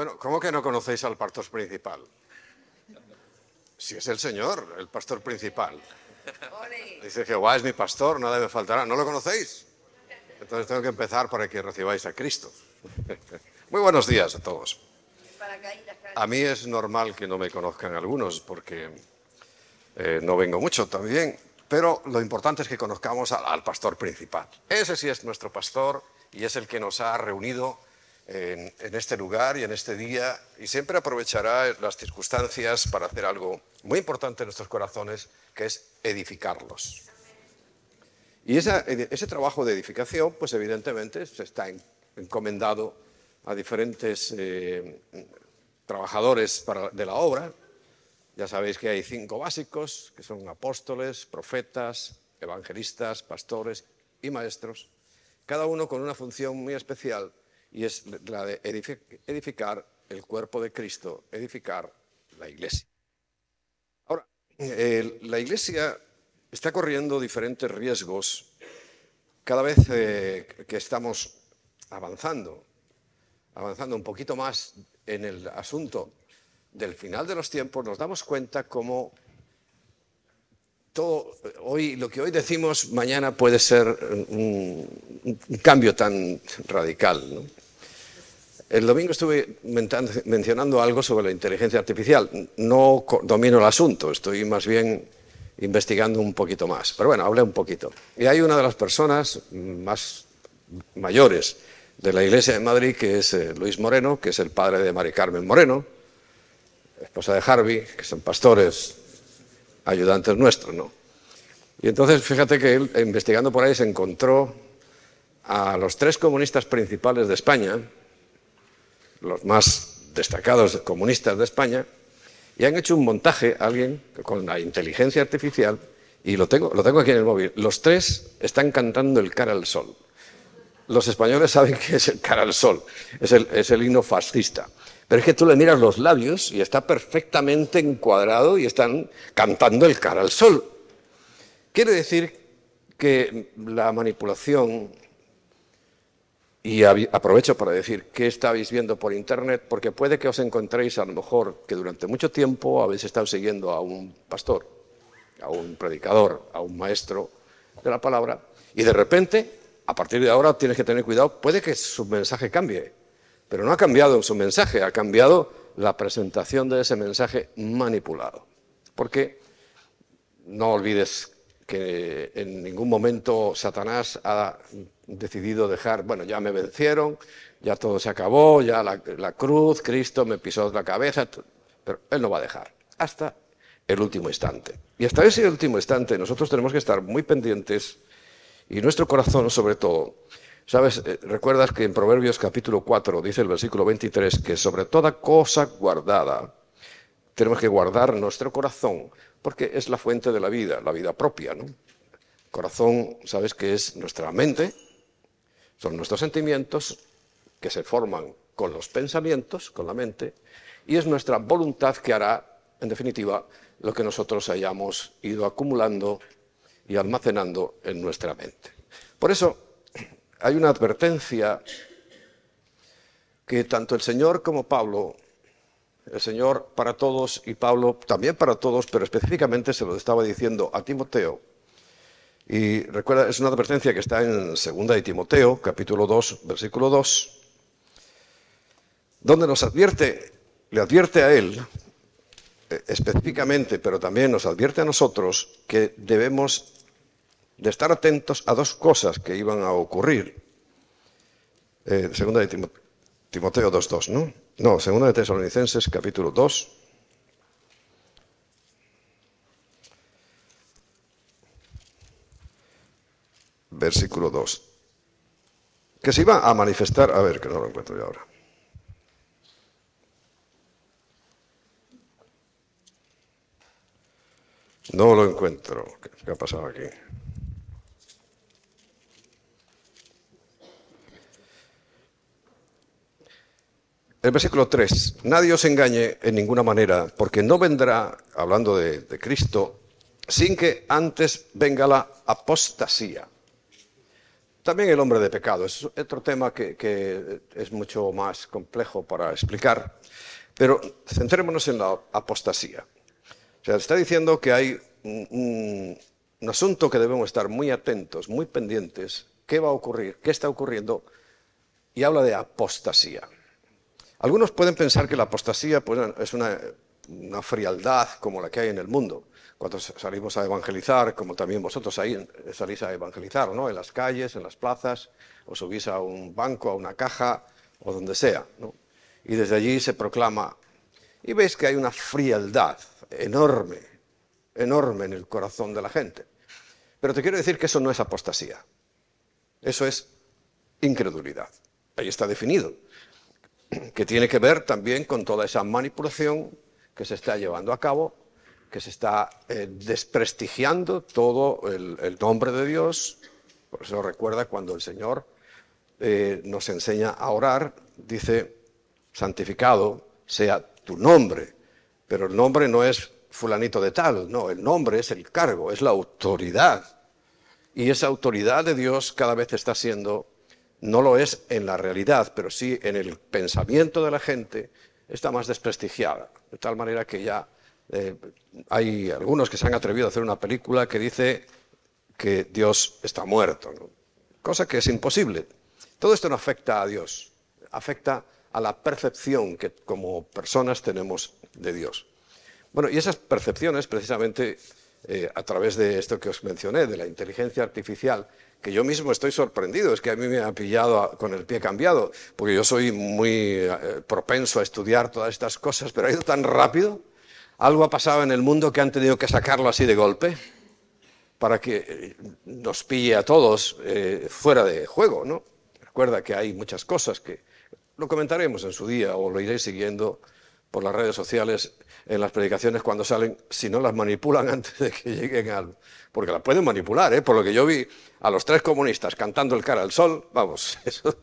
Bueno, ¿cómo que no conocéis al pastor principal? Si es el Señor, el pastor principal. Dice Jehová es mi pastor, nada me faltará. ¿No lo conocéis? Entonces tengo que empezar para que recibáis a Cristo. Muy buenos días a todos. A mí es normal que no me conozcan algunos porque eh, no vengo mucho también, pero lo importante es que conozcamos al, al pastor principal. Ese sí es nuestro pastor y es el que nos ha reunido en, este lugar y en este día y siempre aprovechará las circunstancias para hacer algo muy importante en nuestros corazones, que es edificarlos. Y ese trabajo de edificación, pues evidentemente se está encomendado a diferentes eh, trabajadores de la obra. Ya sabéis que hay cinco básicos, que son apóstoles, profetas, evangelistas, pastores y maestros, cada uno con una función muy especial y es la de edificar el cuerpo de Cristo, edificar la iglesia. Ahora, la iglesia está corriendo diferentes riesgos cada vez eh, que estamos avanzando, avanzando un poquito más en el asunto del final de los tiempos, nos damos cuenta cómo todo, hoy, lo que hoy decimos mañana puede ser un, cambio tan radical. El domingo estuve mencionando algo sobre la inteligencia artificial. No domino el asunto, estoy más bien investigando un poquito más. Pero bueno, hablé un poquito. Y hay una de las personas más mayores de la Iglesia de Madrid, que es eh, Luis Moreno, que es el padre de Mari Carmen Moreno, esposa de Harvey, que son pastores, ayudantes nuestros, ¿no? Y entonces, fíjate que él, investigando por ahí, se encontró a los tres comunistas principales de España, los más destacados comunistas de España, y han hecho un montaje, alguien con la inteligencia artificial, y lo tengo, lo tengo aquí en el móvil. Los tres están cantando el cara al sol. Los españoles saben que es el cara al sol, es el, es el himno fascista. Pero es que tú le miras los labios y está perfectamente encuadrado y están cantando el cara al sol. Quiere decir que la manipulación, y aprovecho para decir qué estáis viendo por internet, porque puede que os encontréis a lo mejor que durante mucho tiempo habéis estado siguiendo a un pastor, a un predicador, a un maestro de la palabra, y de repente, a partir de ahora tienes que tener cuidado, puede que su mensaje cambie, pero no ha cambiado su mensaje, ha cambiado la presentación de ese mensaje manipulado. Porque no olvides que en ningún momento Satanás ha decidido dejar, bueno, ya me vencieron, ya todo se acabó, ya la, la, cruz, Cristo me pisó la cabeza, pero Él no va a dejar, hasta el último instante. Y hasta ese último instante nosotros tenemos que estar muy pendientes y nuestro corazón sobre todo Sabes, eh, recuerdas que en Proverbios capítulo 4 dice el versículo 23 que sobre toda cosa guardada tenemos que guardar nuestro corazón porque es la fuente de la vida, la vida propia, ¿no? Corazón, sabes que es nuestra mente, son nuestros sentimientos que se forman con los pensamientos, con la mente, y es nuestra voluntad que hará, en definitiva, lo que nosotros hayamos ido acumulando y almacenando en nuestra mente. Por eso, hay una advertencia que tanto el Señor como Pablo, el Señor para todos y Pablo también para todos, pero específicamente se lo estaba diciendo a Timoteo. Y recuerda, es una advertencia que está en 2 de Timoteo, capítulo 2, versículo 2, donde nos advierte, le advierte a él eh, específicamente, pero también nos advierte a nosotros que debemos de estar atentos a dos cosas que iban a ocurrir. Eh, segunda de Timoteo 2.2, ¿no? No, segunda de Tesalonicenses capítulo 2. Versículo 2. Que se iba a manifestar, a ver, que no lo encuentro yo ahora. No lo encuentro. ¿Qué ha pasado aquí? El versículo 3, nadie os engañe en ninguna manera, porque no vendrá, hablando de, Cristo, sin que antes venga la apostasía. También el hombre de pecado. Es otro tema que, es mucho más complejo para explicar. Pero centrémonos en la apostasía. O sea, está diciendo que hay un, un asunto que debemos estar muy atentos, muy pendientes. ¿Qué va a ocurrir? ¿Qué está ocurriendo? Y habla de apostasía. Algunos pueden pensar que la apostasía pues, es una, frialdad como la que hay en el mundo. Cuando salimos a evangelizar, como también vosotros ahí salís a evangelizar, ¿no? En las calles, en las plazas, o subís a un banco, a una caja, o donde sea, Y desde allí se proclama. Y veis que hay una frialdad enorme, enorme en el corazón de la gente. Pero te quiero decir que eso no es apostasía. Eso es incredulidad. Ahí está definido que tiene que ver también con toda esa manipulación que se está llevando a cabo, que se está eh, desprestigiando todo el, nombre de Dios. Por eso recuerda cuando el Señor eh, nos enseña a orar, dice, santificado sea tu nombre. Pero el nombre no es fulanito de tal, no, el nombre es el cargo, es la autoridad. Y esa autoridad de Dios cada vez está siendo no lo es en la realidad, pero sí en el pensamiento de la gente, está más desprestigiada. De tal manera que ya eh, hay algunos que se han atrevido a hacer una película que dice que Dios está muerto, cosa que es imposible. Todo esto no afecta a Dios, afecta a la percepción que como personas tenemos de Dios. Bueno, y esas percepciones, precisamente eh, a través de esto que os mencioné, de la inteligencia artificial, que yo mismo estoy sorprendido, es que a mí me ha pillado con el pie cambiado, porque yo soy muy eh, propenso a estudiar todas estas cosas, pero ha ido tan rápido, algo ha pasado en el mundo que han tenido que sacarlo así de golpe para que eh, nos pille a todos eh, fuera de juego, ¿no? Recuerda que hay muchas cosas que lo comentaremos en su día o lo iréis siguiendo por las redes sociales en las predicaciones cuando salen, si no las manipulan antes de que lleguen al... Porque las pueden manipular, ¿eh? Por lo que yo vi a los tres comunistas cantando el cara al sol, vamos, eso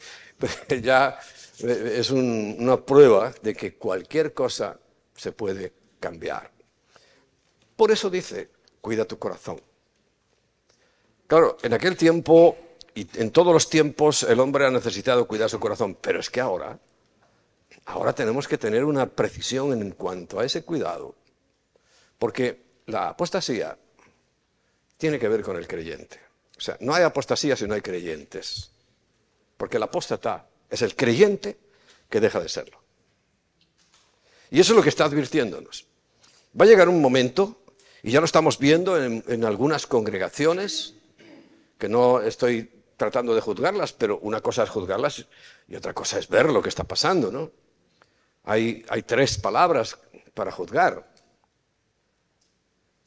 ya es una prueba de que cualquier cosa se puede cambiar. Por eso dice, cuida tu corazón. Claro, en aquel tiempo y en todos los tiempos el hombre ha necesitado cuidar su corazón, pero es que ahora Ahora tenemos que tener una precisión en cuanto a ese cuidado, porque la apostasía tiene que ver con el creyente. O sea, no hay apostasía si no hay creyentes, porque el apóstata es el creyente que deja de serlo. Y eso es lo que está advirtiéndonos. Va a llegar un momento, y ya lo estamos viendo en, en algunas congregaciones, que no estoy tratando de juzgarlas, pero una cosa es juzgarlas y otra cosa es ver lo que está pasando, ¿no? Hay, tres palabras para juzgar.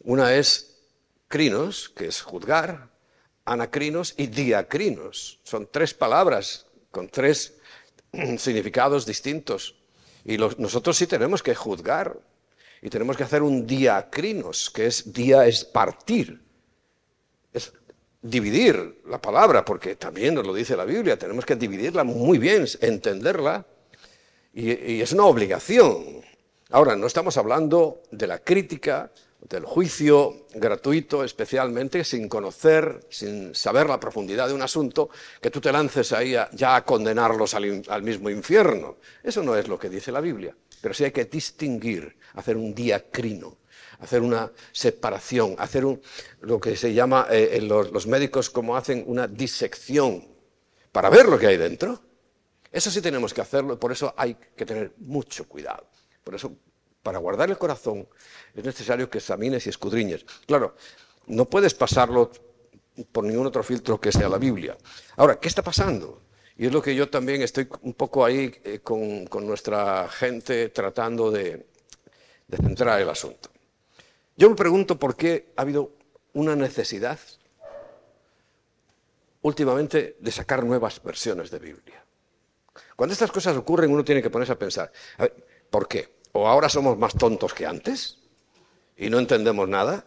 Una es crinos, que es juzgar, anacrinos y diacrinos. Son tres palabras con tres significados distintos. Y nosotros sí tenemos que juzgar y tenemos que hacer un diacrinos, que es día es partir. Es dividir la palabra, porque también nos lo dice la Biblia, tenemos que dividirla muy bien, entenderla y, es una obligación. Ahora, no estamos hablando de la crítica, del juicio gratuito, especialmente sin conocer, sin saber la profundidad de un asunto, que tú te lances ahí ya a condenarlos al, mismo infierno. Eso no es lo que dice la Biblia. Pero sí hay que distinguir, hacer un diacrino, hacer una separación, hacer lo que se llama, eh, los, los médicos como hacen una disección, para ver lo que hay dentro. Eso sí tenemos que hacerlo por eso hay que tener mucho cuidado. Por eso, para guardar el corazón, es necesario que examines y escudriñes. Claro, no puedes pasarlo por ningún otro filtro que sea la Biblia. Ahora, ¿qué está pasando? Y es lo que yo también estoy un poco ahí eh, con, nuestra gente tratando de, de centrar el asunto. Yo me pregunto por qué ha habido una necesidad últimamente de sacar nuevas versiones de Biblia. Cuando estas cosas ocurren uno tiene que ponerse a pensar, ¿por qué? ¿O ahora somos más tontos que antes y no entendemos nada?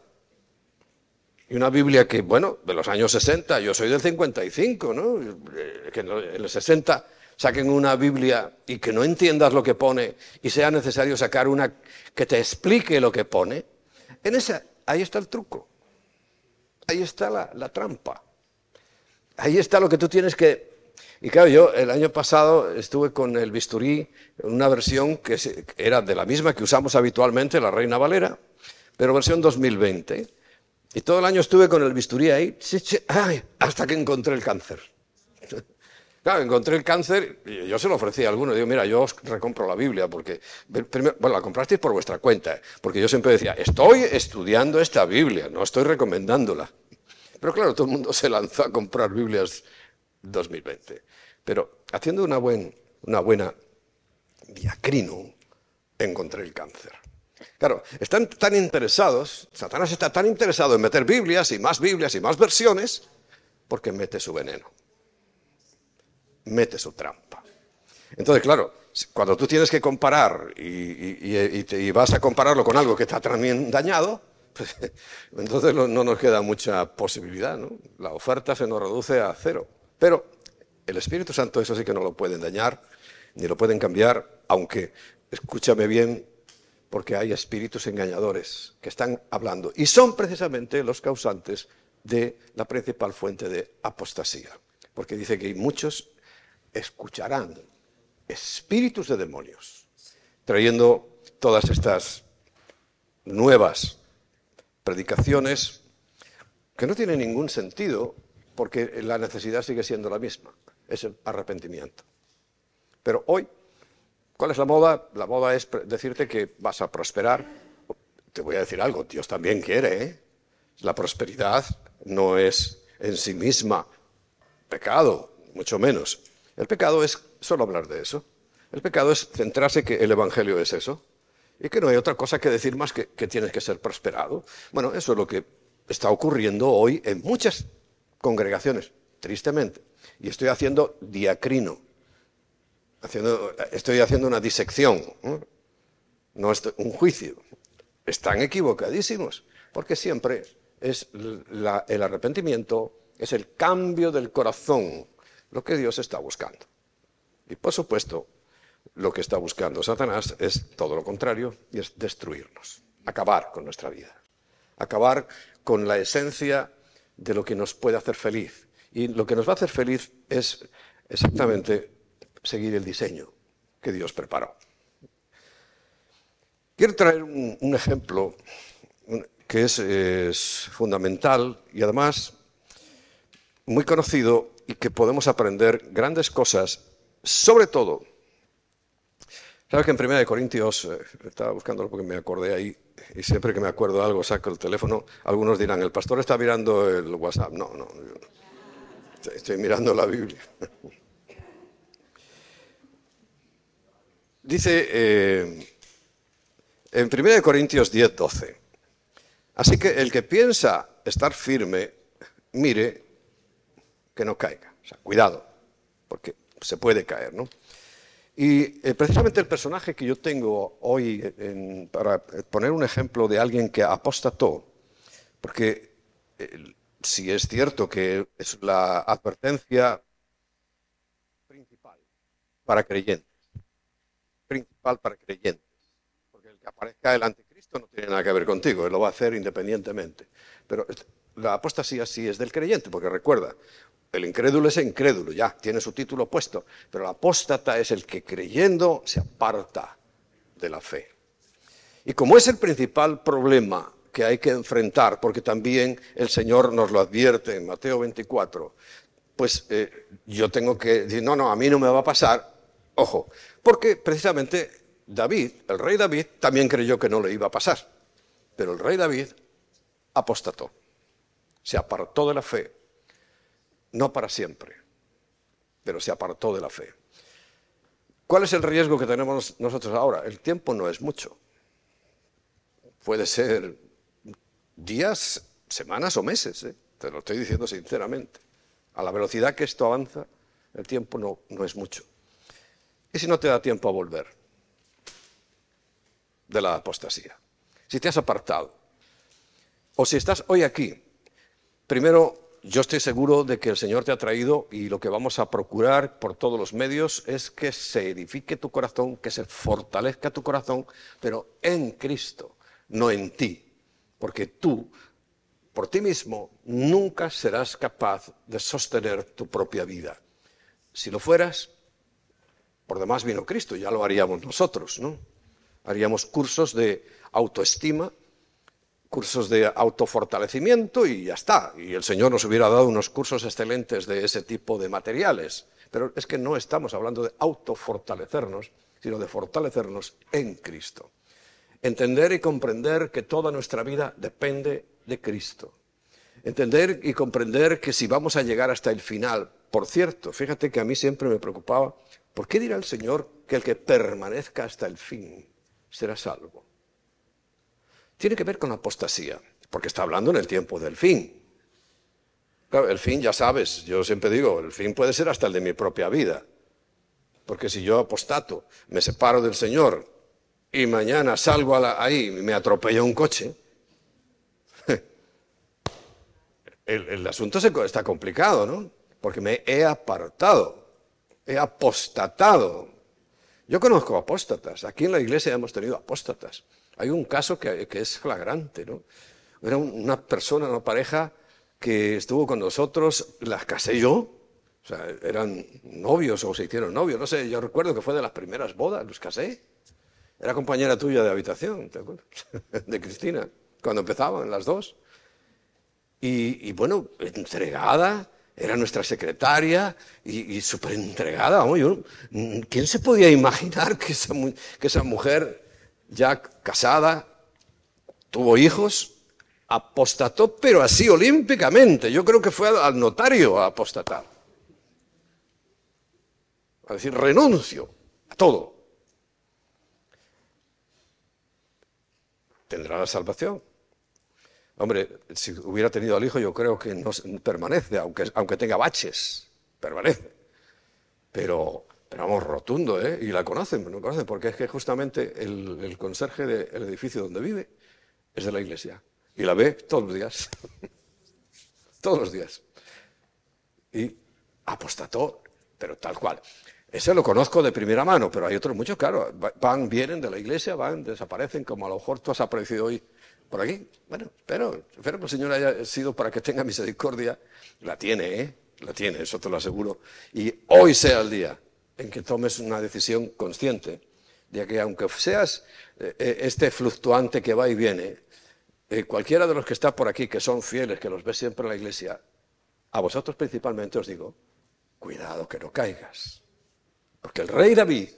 Y una Biblia que, bueno, de los años 60, yo soy del 55, ¿no? Que en los 60 saquen una Biblia y que no entiendas lo que pone y sea necesario sacar una que te explique lo que pone, en esa, ahí está el truco, ahí está la trampa. Ahí está lo que tú tienes que... Y claro, yo el año pasado estuve con el bisturí una versión que era de la misma que usamos habitualmente, la Reina Valera, pero versión 2020. Y todo el año estuve con el bisturí ahí, hasta que encontré el cáncer. Claro, encontré el cáncer y yo se lo ofrecí a alguno. Digo, mira, yo os recompro la Biblia porque, bueno, la comprasteis por vuestra cuenta, porque yo siempre decía, estoy estudiando esta Biblia, no estoy recomendándola. Pero claro, todo el mundo se lanzó a comprar Biblias 2020. Pero haciendo una, buen, una buena diacrino, encontré el cáncer. Claro, están tan interesados, Satanás está tan interesado en meter Biblias y más Biblias y más versiones, porque mete su veneno, mete su trampa. Entonces, claro, cuando tú tienes que comparar y, vas a compararlo con algo que está también dañado, pues, entonces no, nos queda mucha posibilidad, ¿no? La oferta se nos reduce a cero. Pero el Espíritu Santo eso sí que no lo pueden dañar, ni lo pueden cambiar, aunque, escúchame bien, porque hay espíritus engañadores que están hablando y son precisamente los causantes de la principal fuente de apostasía. Porque dice que muchos escucharán espíritus de demonios, trayendo todas estas nuevas predicaciones que no tienen ningún sentido porque la necesidad sigue siendo la misma, es el arrepentimiento. Pero hoy, ¿cuál es la moda? La moda es decirte que vas a prosperar. Te voy a decir algo, Dios también quiere. ¿eh? La prosperidad no es en sí misma pecado, mucho menos. El pecado es solo hablar de eso. El pecado es centrarse que el Evangelio es eso y que no hay otra cosa que decir más que, que tienes que ser prosperado. Bueno, eso es lo que está ocurriendo hoy en muchas congregaciones, tristemente. Y estoy haciendo diacrino, haciendo, estoy haciendo una disección, no un juicio. Están equivocadísimos, porque siempre es el arrepentimiento, es el cambio del corazón, lo que Dios está buscando. Y por supuesto, lo que está buscando Satanás es todo lo contrario y es destruirnos, acabar con nuestra vida, acabar con la esencia de lo que nos puede hacer feliz. Y lo que nos va a hacer feliz es exactamente seguir el diseño que Dios preparó. Quiero traer un, ejemplo que es fundamental y además muy conocido y que podemos aprender grandes cosas, sobre todo Sabes que en Primera de Corintios, eh, estaba buscándolo porque me acordé ahí, y siempre que me acuerdo de algo saco el teléfono, algunos dirán, el pastor está mirando el WhatsApp. No, no, estoy mirando la Biblia. Dice eh, en Primera de Corintios 10, 12, así que el que piensa estar firme, mire que no caiga. O sea, cuidado, porque se puede caer, ¿no? Y eh, precisamente el personaje que yo tengo hoy, para poner un ejemplo de alguien que apostató, porque eh, si es cierto que es la advertencia principal para creyentes, principal para creyentes, porque el que aparezca el anticristo no tiene nada que ver contigo, él lo va a hacer independientemente. Pero la apostasía sí es del creyente, porque recuerda, el incrédulo es incrédulo, ya, tiene su título puesto, pero el apóstata es el que creyendo se aparta de la fe. Y como es el principal problema que hay que enfrentar, porque también el Señor nos lo advierte en Mateo 24, pues eh, yo tengo que decir, no, no, a mí no me va a pasar, ojo, porque precisamente David, el rey David, también creyó que no le iba a pasar, pero el rey David apostató, se apartó de la fe no para siempre, pero se apartó de la fe. ¿Cuál es el riesgo que tenemos nosotros ahora? El tiempo no es mucho. Puede ser días, semanas o meses, ¿eh? te lo estoy diciendo sinceramente. A la velocidad que esto avanza, el tiempo no, no es mucho. ¿Y si no te da tiempo a volver de la apostasía? Si te has apartado, o si estás hoy aquí, primero yo estoy seguro de que el Señor te ha traído y lo que vamos a procurar por todos los medios es que se edifique tu corazón, que se fortalezca tu corazón, pero en Cristo, no en ti, porque tú por ti mismo, nunca serás capaz de sostener tu propia vida. Si lo fueras, por demás vino Cristo, ya lo haríamos nosotros, ¿no? Haríamos cursos de autoestima, cursos de autofortalecimiento y ya está. Y el Señor nos hubiera dado unos cursos excelentes de ese tipo de materiales. Pero es que no estamos hablando de autofortalecernos, sino de fortalecernos en Cristo. Entender y comprender que toda nuestra vida depende de Cristo. Entender y comprender que si vamos a llegar hasta el final, por cierto, fíjate que a mí siempre me preocupaba, ¿por qué dirá el Señor que el que permanezca hasta el fin será salvo? Tiene que ver con apostasía, porque está hablando en el tiempo del fin. Claro, el fin, ya sabes, yo siempre digo, el fin puede ser hasta el de mi propia vida. Porque si yo apostato, me separo del Señor y mañana salgo ahí y me atropella un coche, el, asunto está complicado, ¿no? Porque me he apartado, he apostatado. Yo conozco apóstatas, aquí en la iglesia hemos tenido apóstatas. Hay un caso que, es flagrante, ¿no? Era una persona, una pareja que estuvo con nosotros, las casé yo, o sea, eran novios o se hicieron novios, no sé, yo recuerdo que fue de las primeras bodas, los casé. Era compañera tuya de habitación, ¿te acuerdas? De Cristina, cuando empezaban las dos. Y, bueno, entregada, era nuestra secretaria y, súper entregada. ¿Quién se podía imaginar que esa, que esa mujer ya casada tuvo hijos, apostató, pero así olímpicamente? Yo creo que fue al notario a apostatar. A decir, renuncio a todo. ¿Tendrá la salvación? Hombre, si hubiera tenido al hijo, yo creo que permanece, aunque, aunque tenga baches, permanece. Pero, pero vamos, rotundo, ¿eh? Y la conocen, no conocen, porque es que justamente el, conserje del edificio donde vive es de la iglesia. Y la ve todos los días. todos los días. Y apostató, pero tal cual. Ese lo conozco de primera mano, pero hay otros muchos, claro. Van, vienen de la iglesia, van, desaparecen, como a lo mejor tú has aparecido hoy por aquí. Bueno, espero, espero el Señor haya sido para que tenga misericordia. La tiene, ¿eh? La tiene, eso te lo aseguro. Y hoy sea el día en que tomes una decisión consciente de que aunque seas eh, eh, este fluctuante que va y viene, eh, cualquiera de los que está por aquí, que son fieles, que los ves siempre en la iglesia, a vosotros principalmente os digo, cuidado que no caigas. Porque el rey David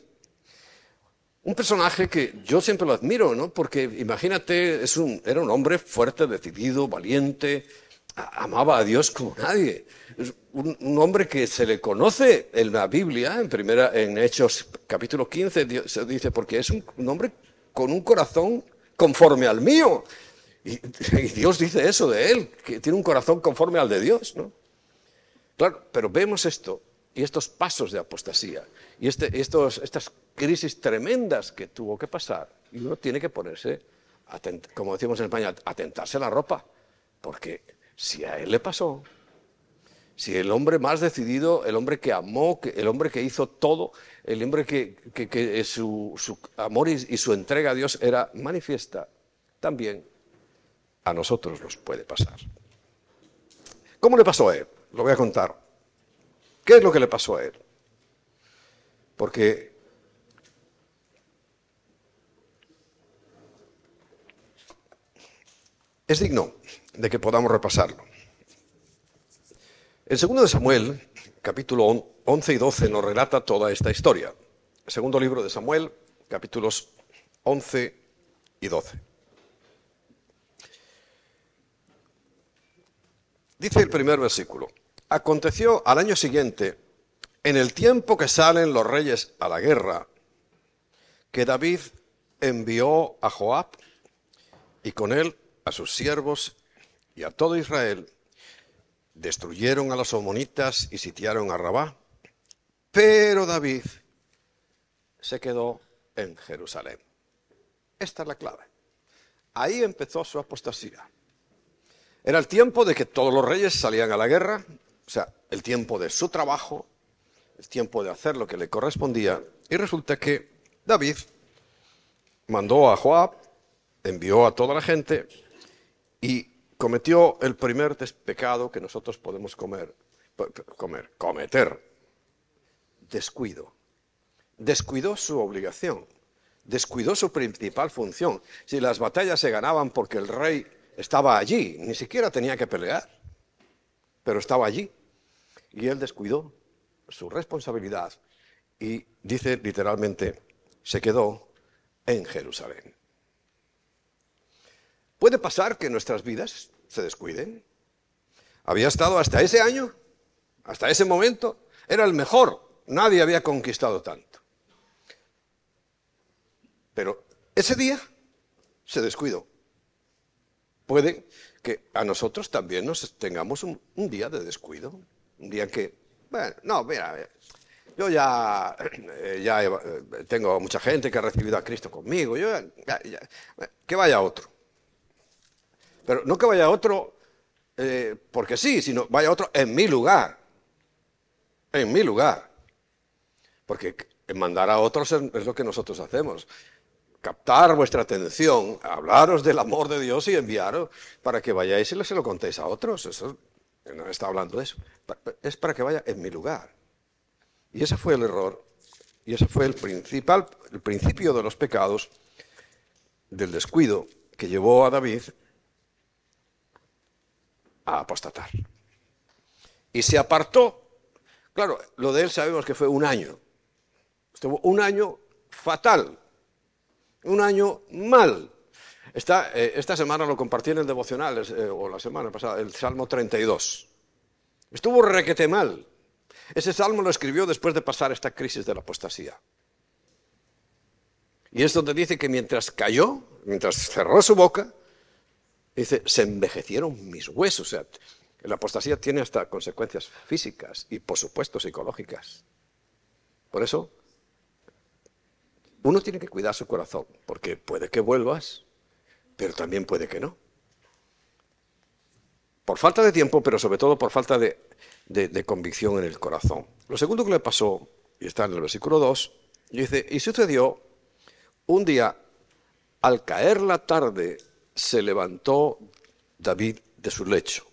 un personaje que yo siempre lo admiro, ¿no? Porque imagínate, es un, era un hombre fuerte, decidido, valiente, amaba a Dios como nadie. Un, hombre que se le conoce en la Biblia, en, primera, en Hechos capítulo 15, se dice, porque es un, hombre con un corazón conforme al mío. Y, y, Dios dice eso de él, que tiene un corazón conforme al de Dios, ¿no? Claro, pero vemos esto y estos pasos de apostasía y este, estos, estas crisis tremendas que tuvo que pasar, y uno tiene que ponerse, como decimos en España, atentarse la ropa, porque si a él le pasó, si el hombre más decidido, el hombre que amó, el hombre que hizo todo, el hombre que, su, amor y, y su entrega a Dios era manifiesta, también a nosotros nos puede pasar. ¿Cómo le pasó a él? Lo voy a contar. ¿Qué es lo que le pasó a él? Porque es digno de que podamos repasarlo. El segundo de Samuel, capítulo 11 y 12, nos relata toda esta historia. Segundo libro de Samuel, capítulos 11 y 12. Dice el primer versículo, aconteció al año siguiente, en el tiempo que salen los reyes a la guerra, que David envió a Joab y con él a sus siervos y a todo Israel, destruyeron a los amonitas y sitiaron a Rabá, pero David se quedó en Jerusalén. Esta es la clave. Ahí empezó su apostasía. Era el tiempo de que todos los reyes salían a la guerra, o sea, el tiempo de su trabajo, el tiempo de hacer lo que le correspondía, y resulta que David mandó a Joab, envió a toda la gente, y cometió el primer pecado que nosotros podemos comer, comer, cometer, descuido. Descuidó su obligación, descuidó su principal función. Si las batallas se ganaban porque el rey estaba allí, ni siquiera tenía que pelear, pero estaba allí. Y él descuidó su responsabilidad y dice literalmente, se quedó en Jerusalén. ¿Puede pasar que nuestras vidas se descuiden? Había estado hasta ese año, hasta ese momento, era el mejor, nadie había conquistado tanto. Pero ese día se descuidó. Puede que a nosotros también nos tengamos un, día de descuido, un día que, bueno, no, mira, yo ya, eh, ya eh, tengo mucha gente que ha recibido a Cristo conmigo, yo que vaya otro. Pero no que vaya otro eh, porque sí, sino vaya otro en mi lugar. En mi lugar. Porque mandar a otros es lo que nosotros hacemos. Captar vuestra atención, hablaros del amor de Dios y enviaros para que vayáis y se lo contéis a otros. Eso no está hablando de eso. Es para que vaya en mi lugar. Y ese fue el error. Y ese fue el principal, el principio de los pecados del descuido que llevó a David a apostatar. Y se apartó. Claro, lo de él sabemos que fue un año. Estuvo un año fatal, un año mal. Esta, eh, esta semana lo compartí en el devocional, eh, o la semana pasada, el Salmo 32. Estuvo requete mal. Ese salmo lo escribió después de pasar esta crisis de la apostasía. Y es donde dice que mientras cayó, mientras cerró su boca, Dice, se envejecieron mis huesos. La apostasía tiene hasta consecuencias físicas y, por supuesto, psicológicas. Por eso, uno tiene que cuidar su corazón, porque puede que vuelvas, pero también puede que no. Por falta de tiempo, pero sobre todo por falta de, de convicción en el corazón. Lo segundo que le pasó, y está en el versículo 2, dice, y sucedió un día, al caer la tarde, se levantó David de su lecho.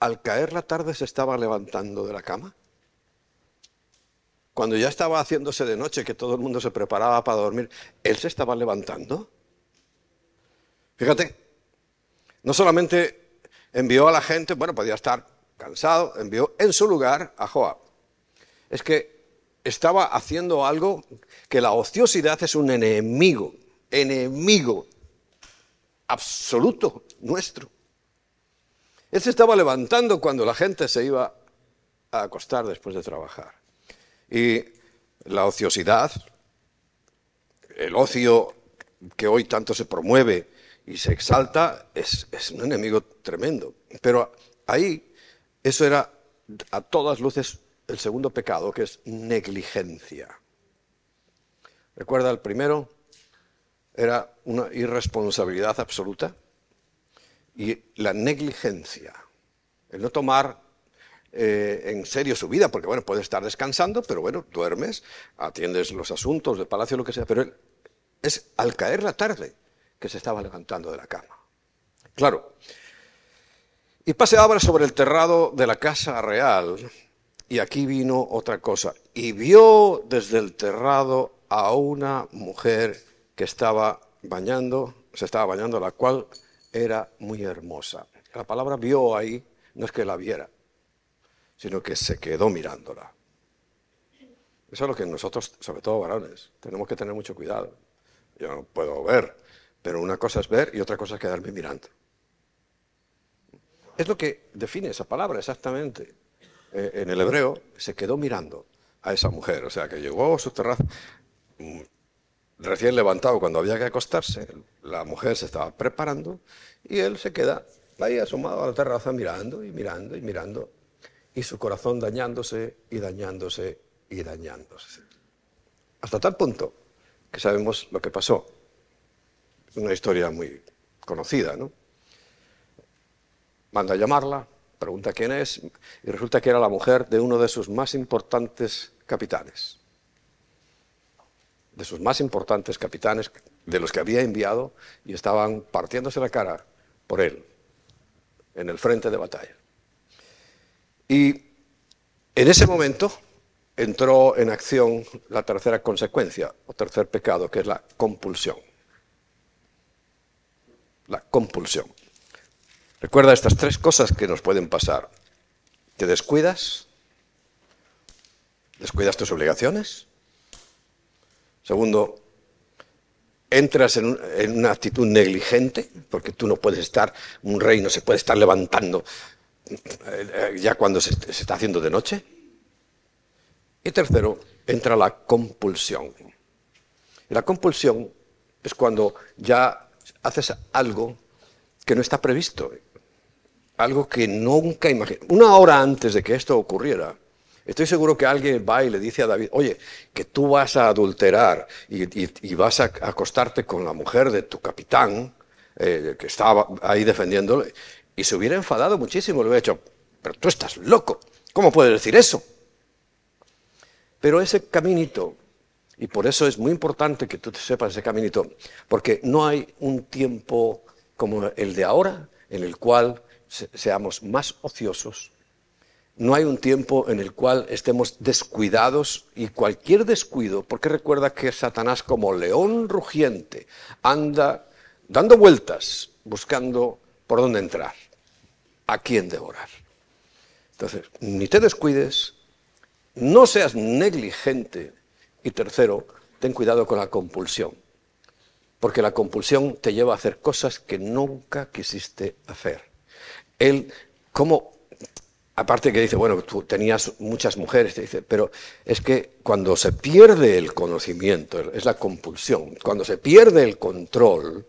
Al caer la tarde se estaba levantando de la cama. Cuando ya estaba haciéndose de noche, que todo el mundo se preparaba para dormir, él se estaba levantando. Fíjate, no solamente envió a la gente, bueno, podía estar cansado, envió en su lugar a Joab. Es que estaba haciendo algo que la ociosidad es un enemigo, enemigo absoluto nuestro. Él se estaba levantando cuando la gente se iba a acostar después de trabajar. Y la ociosidad, el ocio que hoy tanto se promueve y se exalta, es, un enemigo tremendo. Pero ahí, eso era a todas luces el segundo pecado, que es negligencia. ¿Recuerda el primero? Era una irresponsabilidad absoluta y la negligencia, el no tomar eh, en serio su vida, porque bueno, puedes estar descansando, pero bueno, duermes, atiendes los asuntos del palacio, lo que sea, pero es al caer la tarde que se estaba levantando de la cama. Claro. Y pase ahora sobre el terrado de la casa real, y aquí vino otra cosa, y vio desde el terrado a una mujer que estaba bañando, se estaba bañando, la cual era muy hermosa. La palabra vio ahí no es que la viera, sino que se quedó mirándola. Eso es lo que nosotros, sobre todo varones, tenemos que tener mucho cuidado. Yo no puedo ver, pero una cosa es ver y otra cosa es quedarme mirando. Es lo que define esa palabra exactamente. Eh, en el hebreo se quedó mirando a esa mujer, o sea, que llegó a su terraza, recién levantado cuando había que acostarse, la mujer se estaba preparando y él se queda ahí asomado a la terraza mirando y mirando y mirando y su corazón dañándose y dañándose y dañándose. Hasta tal punto que sabemos lo que pasó. Una historia muy conocida, ¿no? Manda a llamarla, pregunta quién es y resulta que era la mujer de uno de sus más importantes capitanes de sus más importantes capitanes, de los que había enviado, y estaban partiéndose la cara por él, en el frente de batalla. Y en ese momento entró en acción la tercera consecuencia o tercer pecado, que es la compulsión. La compulsión. Recuerda estas tres cosas que nos pueden pasar. Te descuidas, descuidas tus obligaciones. Segundo, entras en, una actitud negligente, porque tú no puedes estar, un rey no se puede estar levantando eh, ya cuando se, está haciendo de noche. Y tercero, entra la compulsión. la compulsión es cuando ya haces algo que no está previsto, algo que nunca imaginas. Una hora antes de que esto ocurriera, Estoy seguro que alguien va y le dice a David, oye, que tú vas a adulterar y, vas a acostarte con la mujer de tu capitán, eh, que estaba ahí defendiéndolo, y se hubiera enfadado muchísimo, le hubiera dicho, pero tú estás loco, ¿cómo puedes decir eso? Pero ese caminito, y por eso es muy importante que tú te sepas ese caminito, porque no hay un tiempo como el de ahora en el cual seamos más ociosos, no hay un tiempo en el cual estemos descuidados y cualquier descuido, porque recuerda que Satanás como león rugiente anda dando vueltas buscando por dónde entrar, a quién devorar. Entonces, ni te descuides, no seas negligente y tercero, ten cuidado con la compulsión, porque la compulsión te lleva a hacer cosas que nunca quisiste hacer. Él, como aparte que dice, bueno, tú tenías muchas mujeres, te dice, pero es que cuando se pierde el conocimiento, es la compulsión, cuando se pierde el control,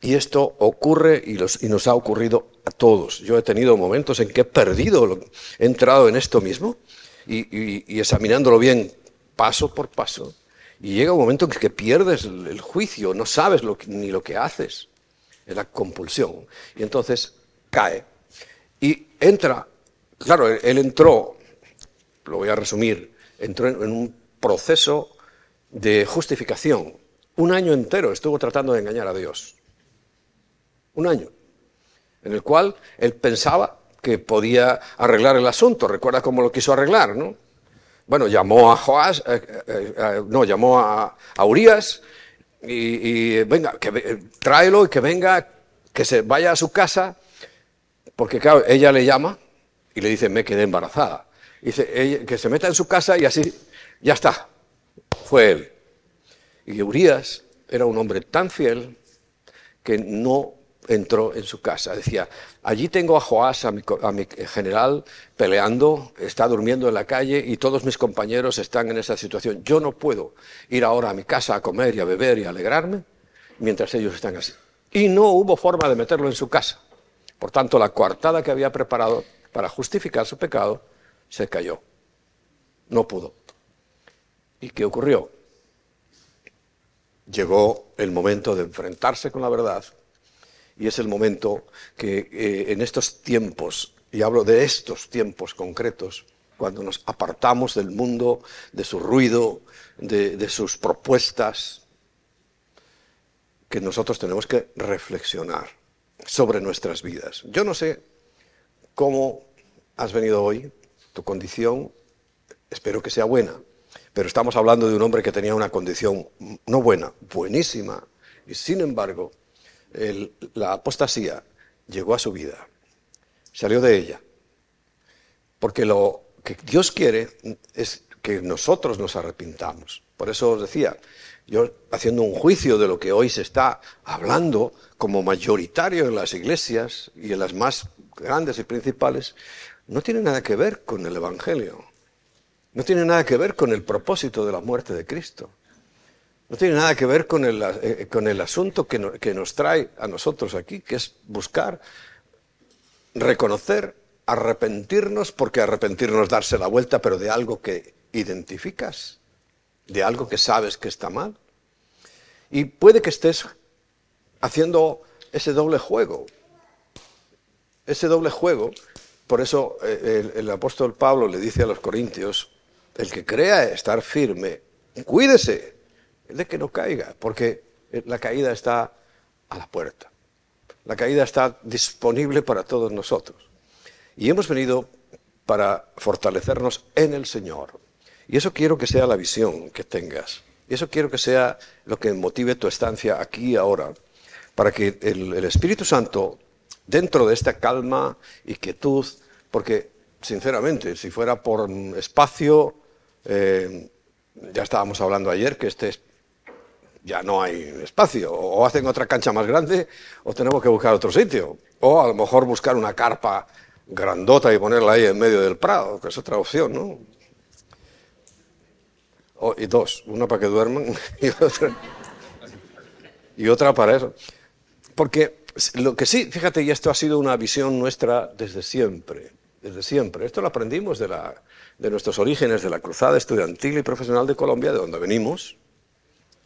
y esto ocurre y, nos ha ocurrido a todos. Yo he tenido momentos en que he perdido, he entrado en esto mismo y, examinándolo bien paso por paso, y llega un momento en que pierdes el, juicio, no sabes ni lo que haces, es la compulsión, y entonces cae. Y entra Claro, él entró, lo voy a resumir, entró en un proceso de justificación. Un año entero estuvo tratando de engañar a Dios. Un año. En el cual él pensaba que podía arreglar el asunto. Recuerda cómo lo quiso arreglar, ¿no? Bueno, llamó a Joás, eh, eh, eh, no, llamó a, Urias y, venga, que, tráelo y que venga, que se vaya a su casa, porque ella le llama y le dice, me quedé embarazada. Dice, que se meta en su casa y así, ya está. Fue él. Y Urias era un hombre tan fiel que no entró en su casa. Decía, allí tengo a Joás, a mi, a mi, general, peleando, está durmiendo en la calle y todos mis compañeros están en esa situación. Yo no puedo ir ahora a mi casa a comer y a beber y a alegrarme mientras ellos están así. Y no hubo forma de meterlo en su casa. Por tanto, la coartada que había preparado para justificar su pecado, se cayó. No pudo. ¿Y qué ocurrió? Llegó el momento de enfrentarse con la verdad y es el momento que eh, en estos tiempos, y hablo de estos tiempos concretos, cuando nos apartamos del mundo, de su ruido, de, de sus propuestas, que nosotros tenemos que reflexionar sobre nuestras vidas. Yo no sé cómo has venido hoy, tu condición, espero que sea buena, pero estamos hablando de un hombre que tenía una condición no buena, buenísima, y sin embargo, la apostasía llegó a su vida, salió de ella, porque lo que Dios quiere es que nosotros nos arrepintamos. Por eso os decía, yo haciendo un juicio de lo que hoy se está hablando como mayoritario en las iglesias y en las más grandes y principales, no tiene nada que ver con el Evangelio. No tiene nada que ver con el propósito de la muerte de Cristo. No tiene nada que ver con el, eh, con el asunto que, que nos trae a nosotros aquí, que es buscar, reconocer, arrepentirnos, porque arrepentirnos darse la vuelta, pero de algo que identificas, de algo que sabes que está mal. Y puede que estés haciendo ese doble juego. Ese doble juego por eso eh, el, apóstol Pablo le dice a los corintios, el que crea estar firme, cuídese de que no caiga, porque la caída está a la puerta. La caída está disponible para todos nosotros. Y hemos venido para fortalecernos en el Señor. Y eso quiero que sea la visión que tengas. Y eso quiero que sea lo que motive tu estancia aquí y ahora. Para que el, Espíritu Santo, dentro de esta calma y quietud, porque sinceramente, si fuera por espacio, eh, ya estábamos hablando ayer que este ya no hay espacio, o hacen otra cancha más grande, o tenemos que buscar otro sitio, o a lo mejor buscar una carpa grandota y ponerla ahí en medio del prado, que es otra opción, ¿no? y dos, una para que duerman y otra, y otra para eso. Porque lo que sí, fíjate, y esto ha sido una visión nuestra desde siempre, desde siempre. Esto lo aprendimos de, de nuestros orígenes, de la cruzada estudiantil y profesional de Colombia, de donde venimos.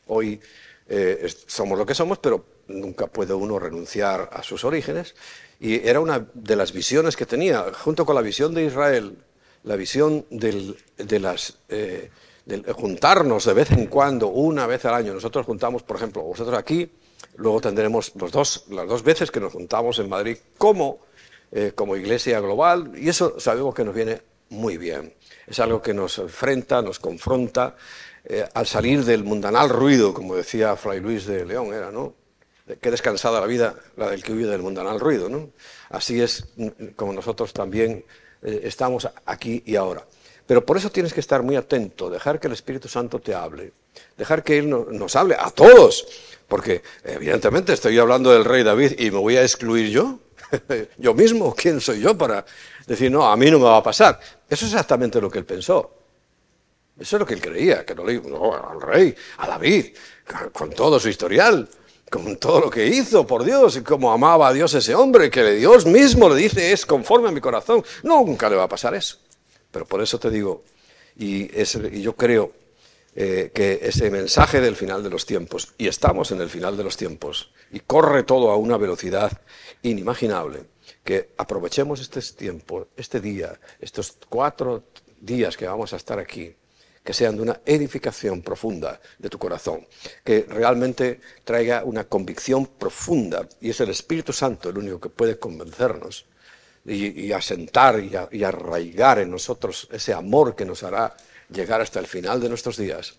Hoy eh, somos lo que somos, pero nunca puede uno renunciar a sus orígenes. Y era una de las visiones que tenía, junto con la visión de Israel, la visión de. Eh, juntarnos de vez en cuando, una vez al año. Nosotros juntamos, por ejemplo, vosotros aquí, luego tendremos las dos veces que nos juntamos en Madrid como, eh, como iglesia global, y eso sabemos que nos viene muy bien. Es algo que nos enfrenta, nos confronta, eh, al salir del mundanal ruido, como decía Fray Luis de León, era, ¿no? Qué descansada la vida, la del que huye del mundanal ruido, ¿no? Así es como nosotros también eh, estamos aquí y ahora. Pero por eso tienes que estar muy atento, dejar que el Espíritu Santo te hable, dejar que Él nos hable a todos, porque evidentemente estoy hablando del rey David y me voy a excluir yo, yo mismo, ¿quién soy yo para decir, no, a mí no me va a pasar? Eso es exactamente lo que él pensó. Eso es lo que él creía, que no le no, al rey, a David, con todo su historial, con todo lo que hizo, por Dios, y cómo amaba a Dios ese hombre, que Dios mismo le dice es conforme a mi corazón. Nunca le va a pasar eso. Pero por eso te digo, y, yo creo eh, que ese mensaje del final de los tiempos, y estamos en el final de los tiempos, y corre todo a una velocidad inimaginable, que aprovechemos este tiempo, este día, estos cuatro días que vamos a estar aquí, que sean de una edificación profunda de tu corazón, que realmente traiga una convicción profunda, y es el Espíritu Santo el único que puede convencernos y, asentar y, arraigar en nosotros ese amor que nos hará llegar hasta el final de nuestros días.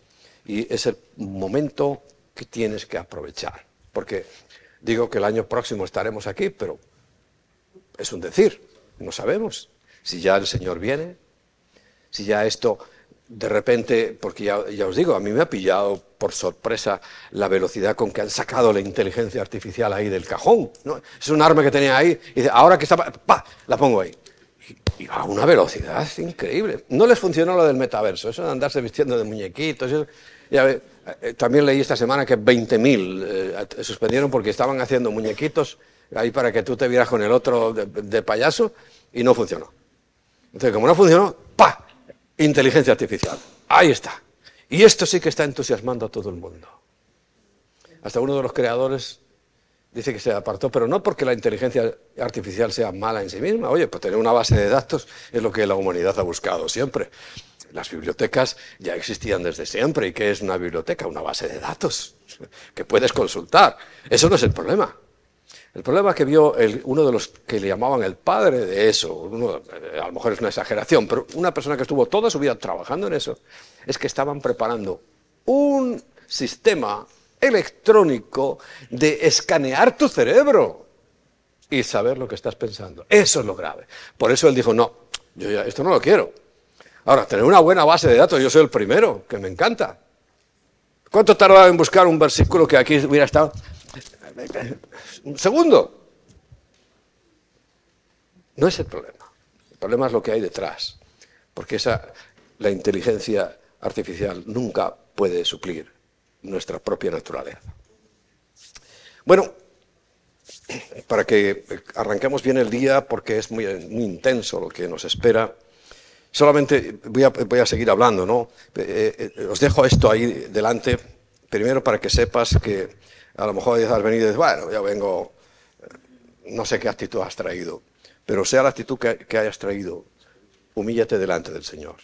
Y es el momento que tienes que aprovechar. Porque digo que el año próximo estaremos aquí, pero es un decir, no sabemos si ya el Señor viene, si ya esto de repente, porque ya, os digo, a mí me ha pillado por sorpresa la velocidad con que han sacado la inteligencia artificial ahí del cajón. Es un arma que tenía ahí y dice, ahora que está, ¡pa! La pongo ahí. Y, va a una velocidad increíble. No les funcionó lo del metaverso, eso de andarse vistiendo de muñequitos. Eh, también leí esta semana que 20.000 eh, suspendieron porque estaban haciendo muñequitos ahí para que tú te vieras con el otro de, de payaso y no funcionó. Entonces, como no funcionó, ¡pa! Inteligencia artificial. Ahí está. Y esto sí que está entusiasmando a todo el mundo. Hasta uno de los creadores dice que se apartó, pero no porque la inteligencia artificial sea mala en sí misma. Oye, pues tener una base de datos es lo que la humanidad ha buscado siempre. Las bibliotecas ya existían desde siempre. ¿Y qué es una biblioteca? Una base de datos que puedes consultar. Eso no es el problema. El problema que vio uno de los que le llamaban el padre de eso, eh, a lo mejor es una exageración, pero una persona que estuvo toda su vida trabajando en eso, es que estaban preparando un sistema electrónico de escanear tu cerebro y saber lo que estás pensando. Eso es lo grave. Por eso él dijo, no, yo ya esto no lo quiero. Ahora, tener una buena base de datos, yo soy el primero, que me encanta. ¿Cuánto tardaba en buscar un versículo que aquí hubiera estado? Un segundo. No es el problema. El problema es lo que hay detrás. Porque esa, la inteligencia artificial nunca puede suplir nuestra propia naturaleza. Bueno, para que arranquemos bien el día, porque es muy, intenso lo que nos espera, solamente voy a, seguir hablando, ¿no? Eh, eh, os dejo esto ahí delante, primero para que sepas que a lo mejor has venido y dices, bueno, ya vengo, no sé qué actitud has traído, pero sea la actitud que, que hayas traído, humíllate delante del Señor.